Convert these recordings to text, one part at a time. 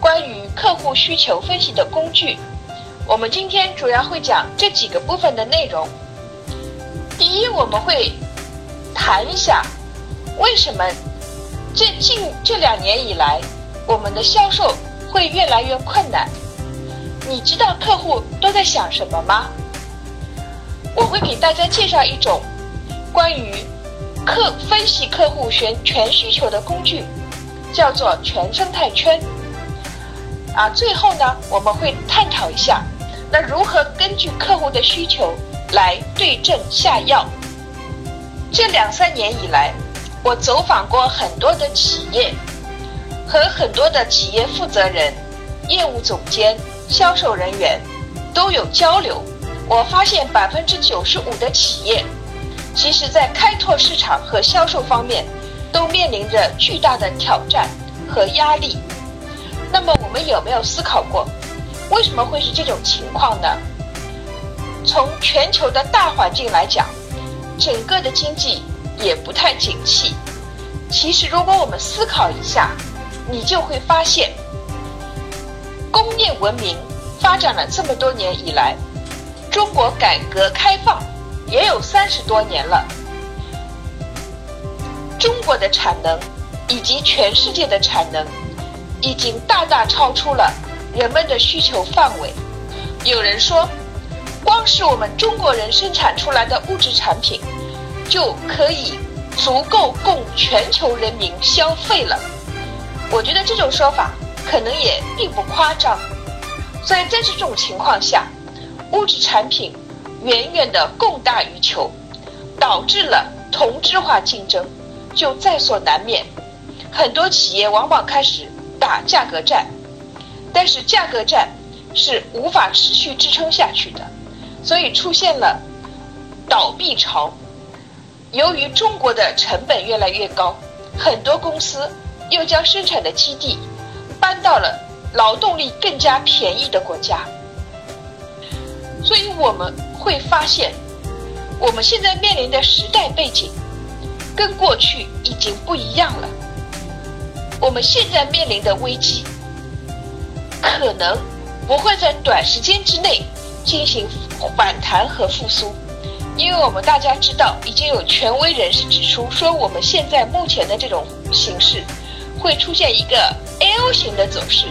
关于客户需求分析的工具。我们今天主要会讲这几个部分的内容。第一，我们会谈一下为什么这近这两年以来，我们的销售会越来越困难。你知道客户都在想什么吗？我会给大家介绍一种关于客分析客户全全需求的工具，叫做全生态圈。啊，最后呢，我们会探讨一下，那如何根据客户的需求来对症下药。这两三年以来，我走访过很多的企业，和很多的企业负责人、业务总监。销售人员都有交流，我发现百分之九十五的企业，其实在开拓市场和销售方面，都面临着巨大的挑战和压力。那么我们有没有思考过，为什么会是这种情况呢？从全球的大环境来讲，整个的经济也不太景气。其实如果我们思考一下，你就会发现。工业文明发展了这么多年以来，中国改革开放也有三十多年了。中国的产能以及全世界的产能，已经大大超出了人们的需求范围。有人说，光是我们中国人生产出来的物质产品，就可以足够供全球人民消费了。我觉得这种说法。可能也并不夸张，所以在这种情况下，物质产品远远的供大于求，导致了同质化竞争就在所难免。很多企业往往开始打价格战，但是价格战是无法持续支撑下去的，所以出现了倒闭潮。由于中国的成本越来越高，很多公司又将生产的基地。搬到了劳动力更加便宜的国家，所以我们会发现，我们现在面临的时代背景跟过去已经不一样了。我们现在面临的危机，可能不会在短时间之内进行反弹和复苏，因为我们大家知道，已经有权威人士指出说，我们现在目前的这种形势。会出现一个 L 型的走势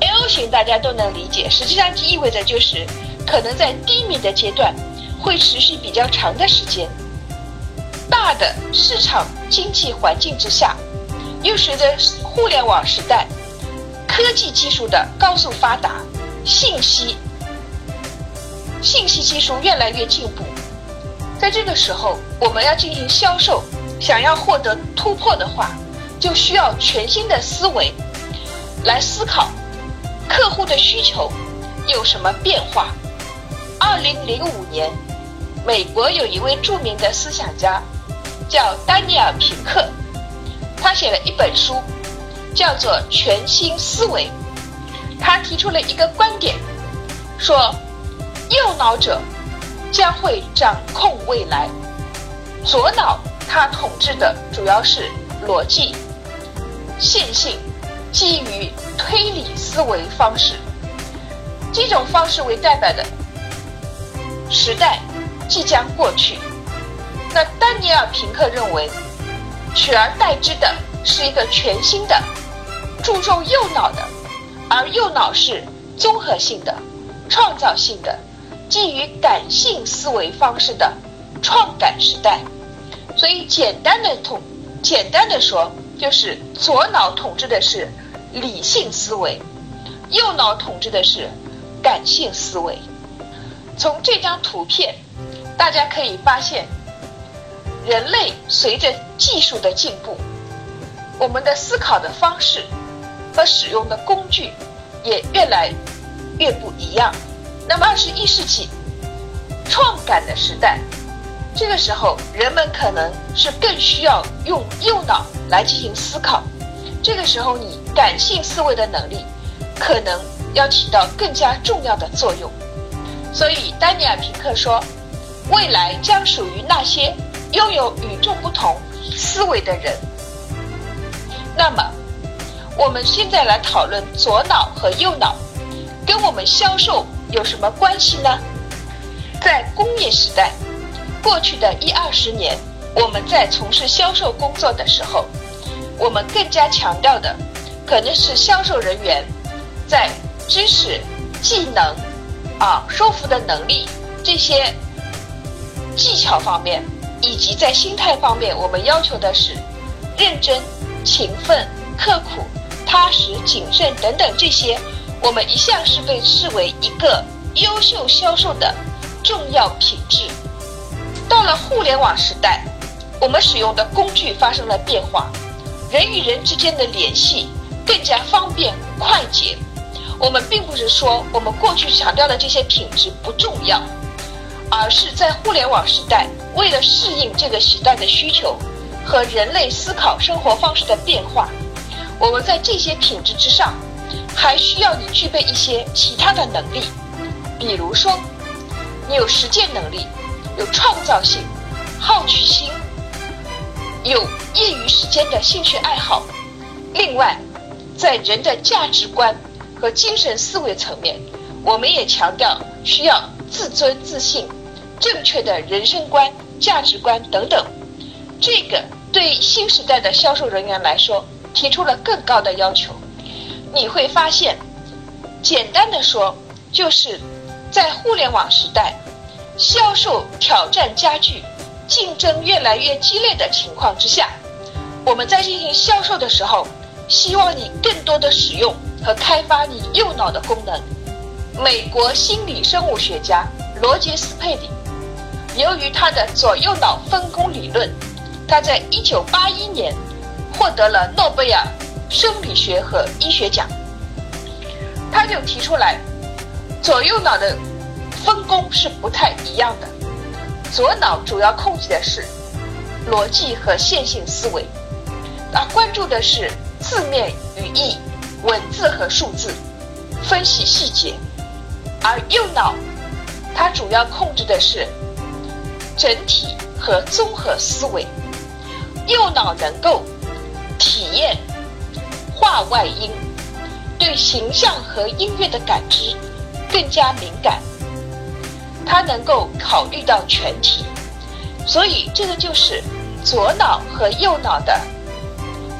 ，L 型大家都能理解，实际上就意味着就是可能在低迷的阶段会持续比较长的时间。大的市场经济环境之下，又随着互联网时代、科技技术的高速发达，信息信息技术越来越进步，在这个时候我们要进行销售，想要获得突破的话。就需要全新的思维来思考客户的需求有什么变化。二零零五年，美国有一位著名的思想家叫丹尼尔·平克，他写了一本书，叫做《全新思维》。他提出了一个观点，说右脑者将会掌控未来，左脑它统治的主要是逻辑。线性基于推理思维方式，这种方式为代表的时代即将过去。那丹尼尔·平克认为，取而代之的是一个全新的、注重右脑的，而右脑是综合性的、创造性的、基于感性思维方式的创感时代。所以，简单的统，简单的说。就是左脑统治的是理性思维，右脑统治的是感性思维。从这张图片，大家可以发现，人类随着技术的进步，我们的思考的方式和使用的工具也越来越不一样。那么二十一世纪创感的时代，这个时候人们可能是更需要用右脑来进行思考。这个时候，你感性思维的能力可能要起到更加重要的作用。所以，丹尼尔·平克说，未来将属于那些拥有与众不同思维的人。那么，我们现在来讨论左脑和右脑跟我们销售有什么关系呢？在工业时代，过去的一二十年，我们在从事销售工作的时候，我们更加强调的可能是销售人员在知识、技能、啊说服的能力这些技巧方面，以及在心态方面，我们要求的是认真。勤奋、刻苦、踏实、谨慎等等，这些我们一向是被视为一个优秀销售的重要品质。到了互联网时代，我们使用的工具发生了变化，人与人之间的联系更加方便快捷。我们并不是说我们过去强调的这些品质不重要，而是在互联网时代，为了适应这个时代的需求。和人类思考生活方式的变化，我们在这些品质之上，还需要你具备一些其他的能力，比如说，你有实践能力，有创造性、好奇心，有业余时间的兴趣爱好。另外，在人的价值观和精神思维层面，我们也强调需要自尊自信、正确的人生观、价值观等等。这个对新时代的销售人员来说提出了更高的要求。你会发现，简单的说，就是在互联网时代，销售挑战加剧、竞争越来越激烈的情况之下，我们在进行销售的时候，希望你更多的使用和开发你右脑的功能。美国心理生物学家罗杰斯佩里，由于他的左右脑分工理论。他在一九八一年获得了诺贝尔生理学和医学奖。他就提出来，左右脑的分工是不太一样的。左脑主要控制的是逻辑和线性思维，他关注的是字面语义、文字和数字，分析细节；而右脑，它主要控制的是整体和综合思维。右脑能够验画外音，对形象和音乐的感知更加敏感。他能够考虑到全体，所以这个就是左脑和右脑的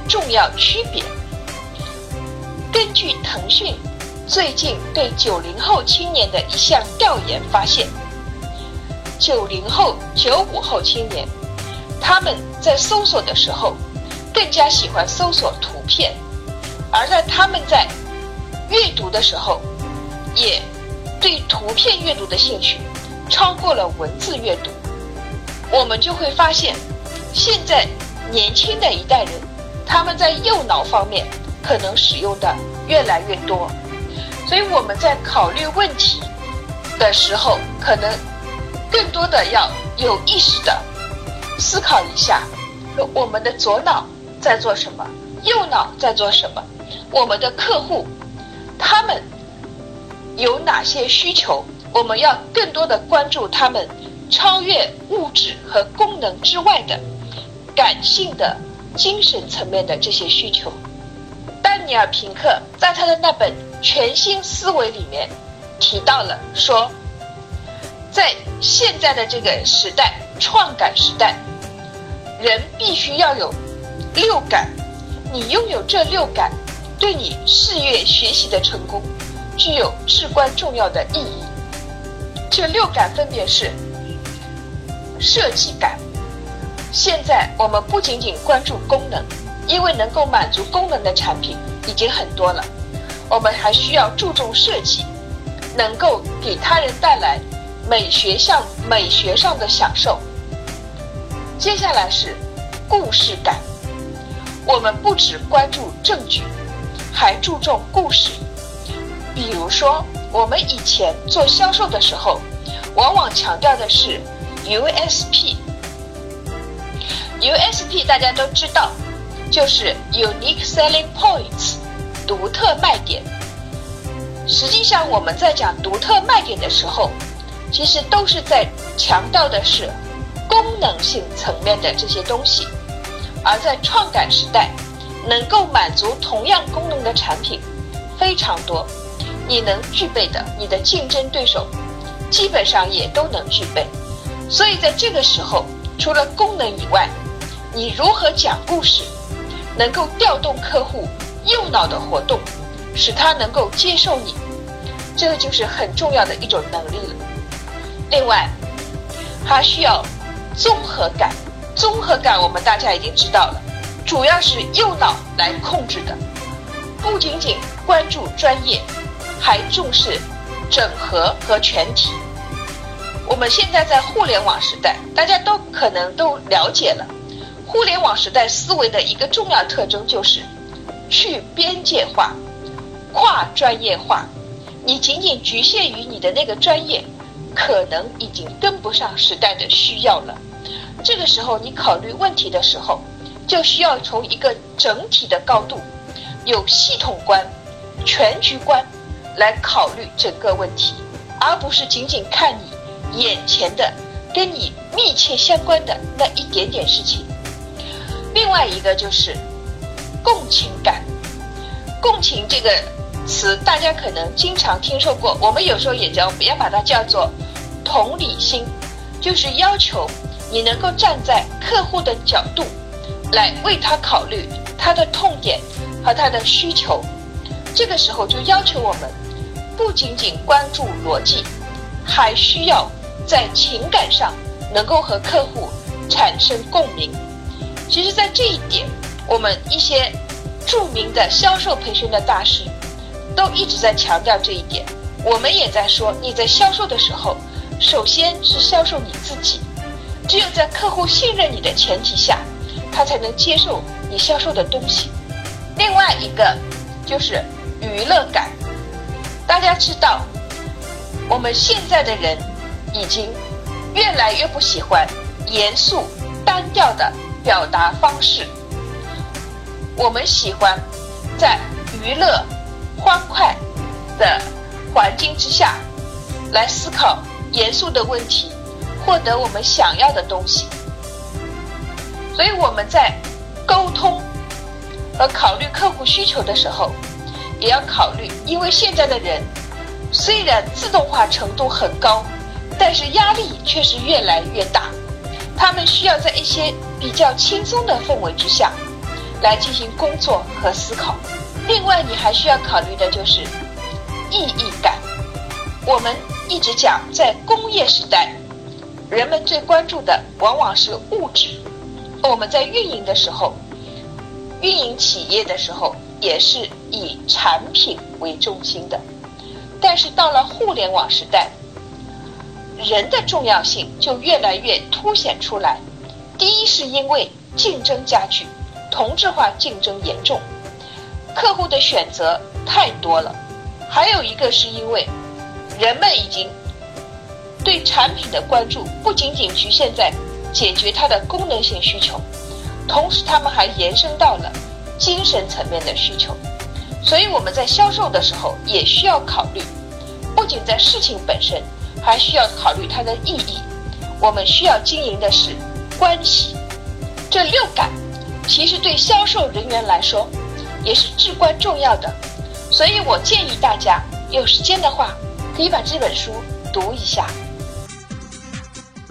重要区别。根据腾讯最近对九零后青年的一项调研发现，九零后、九五后青年。他们在搜索的时候，更加喜欢搜索图片，而在他们在阅读的时候，也对图片阅读的兴趣超过了文字阅读。我们就会发现，现在年轻的一代人，他们在右脑方面可能使用的越来越多，所以我们在考虑问题的时候，可能更多的要有意识的。思考一下，我们的左脑在做什么，右脑在做什么？我们的客户他们有哪些需求？我们要更多的关注他们超越物质和功能之外的感性的精神层面的这些需求。丹尼尔·平克在他的那本《全新思维》里面提到了说，在现在的这个时代。创感时代，人必须要有六感。你拥有这六感，对你事业学习的成功具有至关重要的意义。这六感分别是设计感。现在我们不仅仅关注功能，因为能够满足功能的产品已经很多了。我们还需要注重设计，能够给他人带来。美学上美学上的享受。接下来是故事感，我们不只关注证据，还注重故事。比如说，我们以前做销售的时候，往往强调的是 USP。USP 大家都知道，就是 Unique Selling Points，独特卖点。实际上，我们在讲独特卖点的时候，其实都是在强调的是功能性层面的这些东西。而在创感时代，能够满足同样功能的产品非常多，你能具备的，你的竞争对手基本上也都能具备。所以在这个时候，除了功能以外，你如何讲故事，能够调动客户右脑的活动，使他能够接受你，这个就是很重要的一种能力了。另外，还需要综合感。综合感我们大家已经知道了，主要是右脑来控制的，不仅仅关注专业，还重视整合和全体。我们现在在互联网时代，大家都可能都了解了。互联网时代思维的一个重要特征就是去边界化、跨专业化。你仅仅局限于你的那个专业，可能已经跟不上时代的需要了。这个时候，你考虑问题的时候，就需要从一个整体的高度，有系统观、全局观来考虑整个问题，而不是仅仅看你眼前的、跟你密切相关的那一点点事情。另外一个就是共情感，共情这个词大家可能经常听说过，我们有时候也叫，也把它叫做同理心，就是要求你能够站在客户的角度来为他考虑他的痛点和他的需求。这个时候就要求我们不仅仅关注逻辑，还需要在情感上能够和客户产生共鸣。其实，在这一点，我们一些著名的销售培训的大师都一直在强调这一点。我们也在说，你在销售的时候，首先是销售你自己。只有在客户信任你的前提下，他才能接受你销售的东西。另外一个就是娱乐感。大家知道，我们现在的人已经越来越不喜欢严肃单调的。表达方式，我们喜欢在娱乐、欢快的环境之下来思考严肃的问题，获得我们想要的东西。所以我们在沟通和考虑客户需求的时候，也要考虑，因为现在的人虽然自动化程度很高，但是压力却是越来越大。他们需要在一些比较轻松的氛围之下，来进行工作和思考。另外，你还需要考虑的就是意义感。我们一直讲，在工业时代，人们最关注的往往是物质。我们在运营的时候，运营企业的时候，也是以产品为中心的。但是到了互联网时代，人的重要性就越来越凸显出来。第一，是因为竞争加剧，同质化竞争严重，客户的选择太多了；还有一个是因为人们已经对产品的关注不仅仅局限在解决它的功能性需求，同时他们还延伸到了精神层面的需求。所以我们在销售的时候也需要考虑，不仅在事情本身。还需要考虑它的意义。我们需要经营的是关系，这六感其实对销售人员来说也是至关重要的。所以我建议大家有时间的话，可以把这本书读一下。